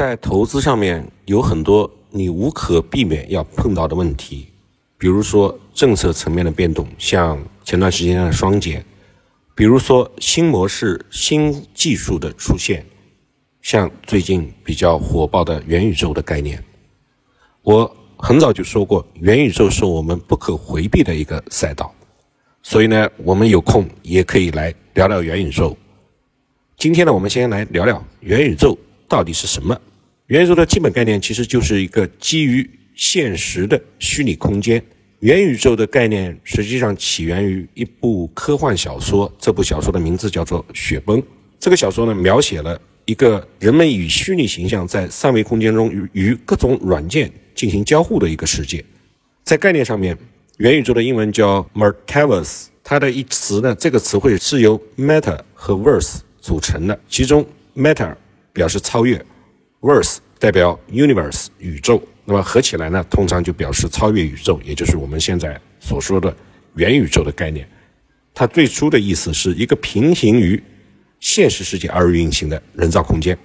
在投资上面有很多你无可避免要碰到的问题，比如说政策层面的变动，像前段时间的双减；比如说新模式、新技术的出现，像最近比较火爆的元宇宙的概念。我很早就说过，元宇宙是我们不可回避的一个赛道，所以呢，我们有空也可以来聊聊元宇宙。今天呢，我们先来聊聊元宇宙到底是什么。元宇宙的基本概念其实就是一个基于现实的虚拟空间。元宇宙的概念实际上起源于一部科幻小说，这部小说的名字叫做《雪崩》。这个小说呢，描写了一个人们以虚拟形象在三维空间中与与各种软件进行交互的一个世界。在概念上面，元宇宙的英文叫 Metaverse，它的一词呢，这个词汇是由 Meta 和 Verse 组成的，其中 Meta 表示超越。Verse 代表 universe 宇宙，那么合起来呢，通常就表示超越宇宙，也就是我们现在所说的元宇宙的概念。它最初的意思是一个平行于现实世界而运行的人造空间。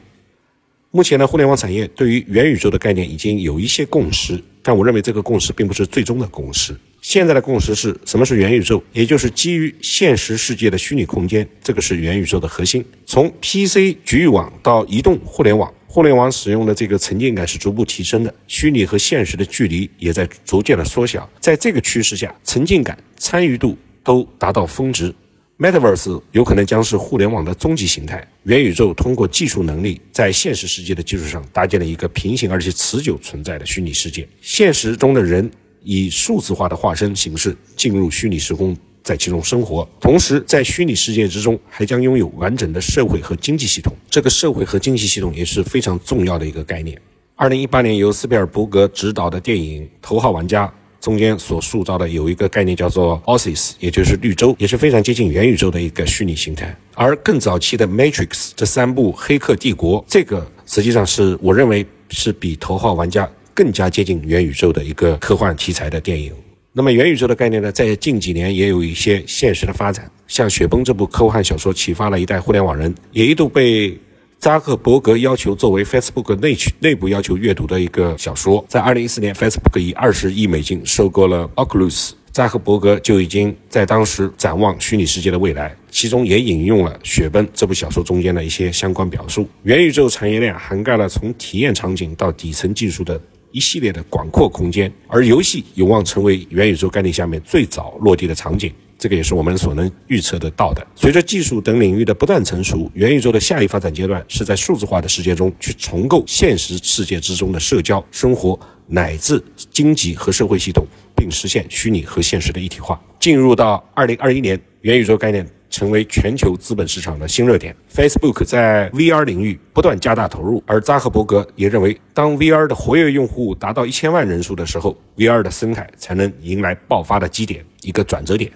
目前呢，互联网产业对于元宇宙的概念已经有一些共识，但我认为这个共识并不是最终的共识。现在的共识是什么是元宇宙？也就是基于现实世界的虚拟空间，这个是元宇宙的核心。从 PC 局域网到移动互联网。互联网使用的这个沉浸感是逐步提升的，虚拟和现实的距离也在逐渐的缩小。在这个趋势下，沉浸感、参与度都达到峰值。Metaverse 有可能将是互联网的终极形态。元宇宙通过技术能力，在现实世界的基础上搭建了一个平行而且持久存在的虚拟世界。现实中的人以数字化的化身形式进入虚拟时空。在其中生活，同时在虚拟世界之中还将拥有完整的社会和经济系统。这个社会和经济系统也是非常重要的一个概念。二零一八年由斯皮尔伯格执导的电影《头号玩家》中间所塑造的有一个概念叫做 Oasis，也就是绿洲，也是非常接近元宇宙的一个虚拟形态。而更早期的 Matrix 这三部《黑客帝国》，这个实际上是我认为是比《头号玩家》更加接近元宇宙的一个科幻题材的电影。那么元宇宙的概念呢，在近几年也有一些现实的发展。像《雪崩》这部科幻小说启发了一代互联网人，也一度被扎克伯格要求作为 Facebook 内内部要求阅读的一个小说。在2014年，Facebook 以二十亿美金收购了 Oculus，扎克伯格就已经在当时展望虚拟世界的未来，其中也引用了《雪崩》这部小说中间的一些相关表述。元宇宙产业链涵盖了从体验场景到底层技术的。一系列的广阔空间，而游戏有望成为元宇宙概念下面最早落地的场景，这个也是我们所能预测得到的。随着技术等领域的不断成熟，元宇宙的下一发展阶段是在数字化的世界中去重构现实世界之中的社交、生活乃至经济和社会系统，并实现虚拟和现实的一体化。进入到二零二一年，元宇宙概念。成为全球资本市场的新热点。Facebook 在 VR 领域不断加大投入，而扎克伯格也认为，当 VR 的活跃用户达到一千万人数的时候，VR 的生态才能迎来爆发的基点，一个转折点。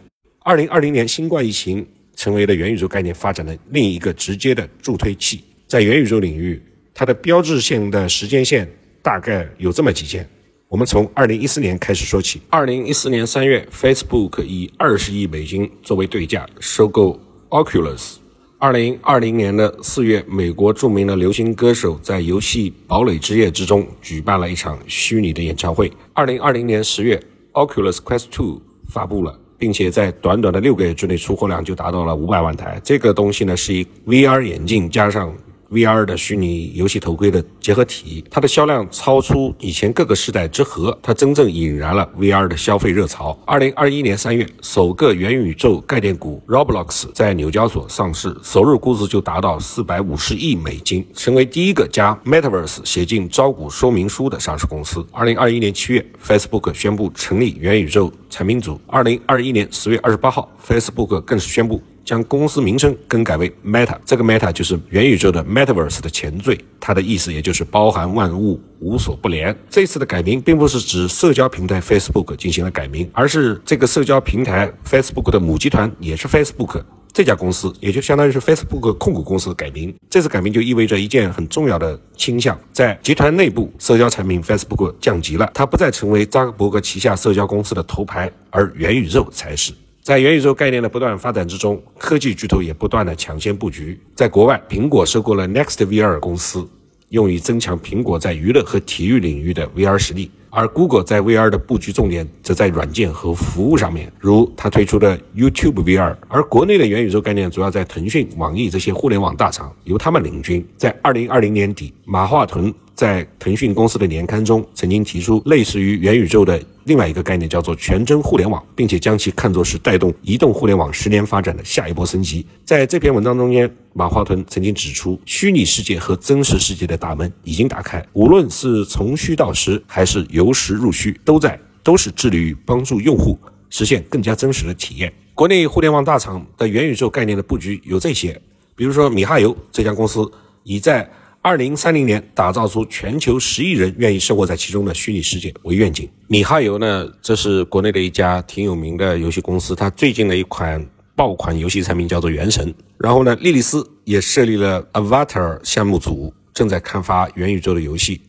二零二零年，新冠疫情成为了元宇宙概念发展的另一个直接的助推器。在元宇宙领域，它的标志性的时间线大概有这么几件。我们从二零一四年开始说起。二零一四年三月，Facebook 以二十亿美金作为对价收购 Oculus。二零二零年的四月，美国著名的流行歌手在游戏《堡垒之夜》之中举办了一场虚拟的演唱会。二零二零年十月，Oculus Quest 2发布了，并且在短短的六个月之内，出货量就达到了五百万台。这个东西呢，是一 VR 眼镜加上。VR 的虚拟游戏头盔的结合体，它的销量超出以前各个时代之和，它真正引燃了 VR 的消费热潮。二零二一年三月，首个元宇宙概念股 Roblox 在纽交所上市，首日估值就达到四百五十亿美金，成为第一个将 Metaverse 写进招股说明书的上市公司。二零二一年七月，Facebook 宣布成立元宇宙产品组。二零二一年十月二十八号，Facebook 更是宣布。将公司名称更改为 Meta，这个 Meta 就是元宇宙的 Metaverse 的前缀，它的意思也就是包含万物，无所不连。这次的改名并不是指社交平台 Facebook 进行了改名，而是这个社交平台 Facebook 的母集团也是 Facebook 这家公司，也就相当于是 Facebook 控股公司的改名。这次改名就意味着一件很重要的倾向，在集团内部，社交产品 Facebook 降级了，它不再成为扎克伯格旗下社交公司的头牌，而元宇宙才是。在元宇宙概念的不断发展之中，科技巨头也不断的抢先布局。在国外，苹果收购了 Next VR 公司，用于增强苹果在娱乐和体育领域的 VR 实力。而 Google 在 VR 的布局重点则在软件和服务上面，如它推出的 YouTube VR。而国内的元宇宙概念主要在腾讯、网易这些互联网大厂，由他们领军。在二零二零年底，马化腾在腾讯公司的年刊中曾经提出类似于元宇宙的另外一个概念，叫做全真互联网，并且将其看作是带动移动互联网十年发展的下一波升级。在这篇文章中间，马化腾曾经指出，虚拟世界和真实世界的大门已经打开，无论是从虚到实，还是由实入虚，都在都是致力于帮助用户实现更加真实的体验。国内互联网大厂的元宇宙概念的布局有这些，比如说米哈游这家公司已在。二零三零年，打造出全球十亿人愿意生活在其中的虚拟世界为愿景。米哈游呢，这是国内的一家挺有名的游戏公司，它最近的一款爆款游戏产品叫做《原神》。然后呢，莉莉丝也设立了 Avatar 项目组，正在开发元宇宙的游戏。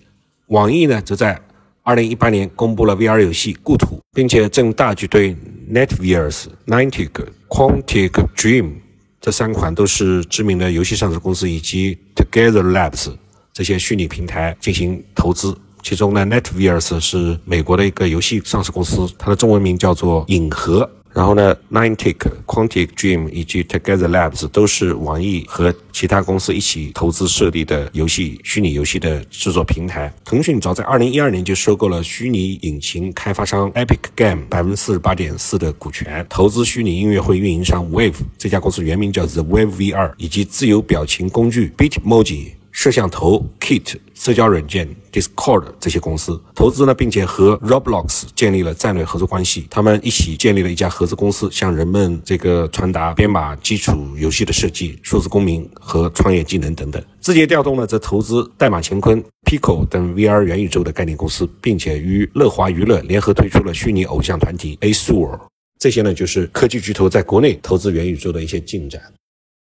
网易呢，则在二零一八年公布了 VR 游戏《故土》，并且正大举对 NetVS、Niantic、Quantic Dream。这三款都是知名的游戏上市公司以及 Together Labs 这些虚拟平台进行投资。其中呢，Netverse 是美国的一个游戏上市公司，它的中文名叫做影和。然后呢，Niantic、Quantic Dream 以及 Together Labs 都是网易和其他公司一起投资设立的游戏虚拟游戏的制作平台。腾讯早在2012年就收购了虚拟引擎开发商 Epic Game 百分之四十八点四的股权，投资虚拟音乐会运营商 Wave 这家公司原名叫 The Wave VR，以及自由表情工具 Bitmoji。摄像头 Kit、社交软件 Discord 这些公司投资呢，并且和 Roblox 建立了战略合作关系。他们一起建立了一家合资公司，向人们这个传达编码基础游戏的设计、数字公民和创业技能等等。字节调动呢，则投资代码乾坤、Pico 等 VR 元宇宙的概念公司，并且与乐华娱乐联合推出了虚拟偶像团体 Azure。这些呢，就是科技巨头在国内投资元宇宙的一些进展。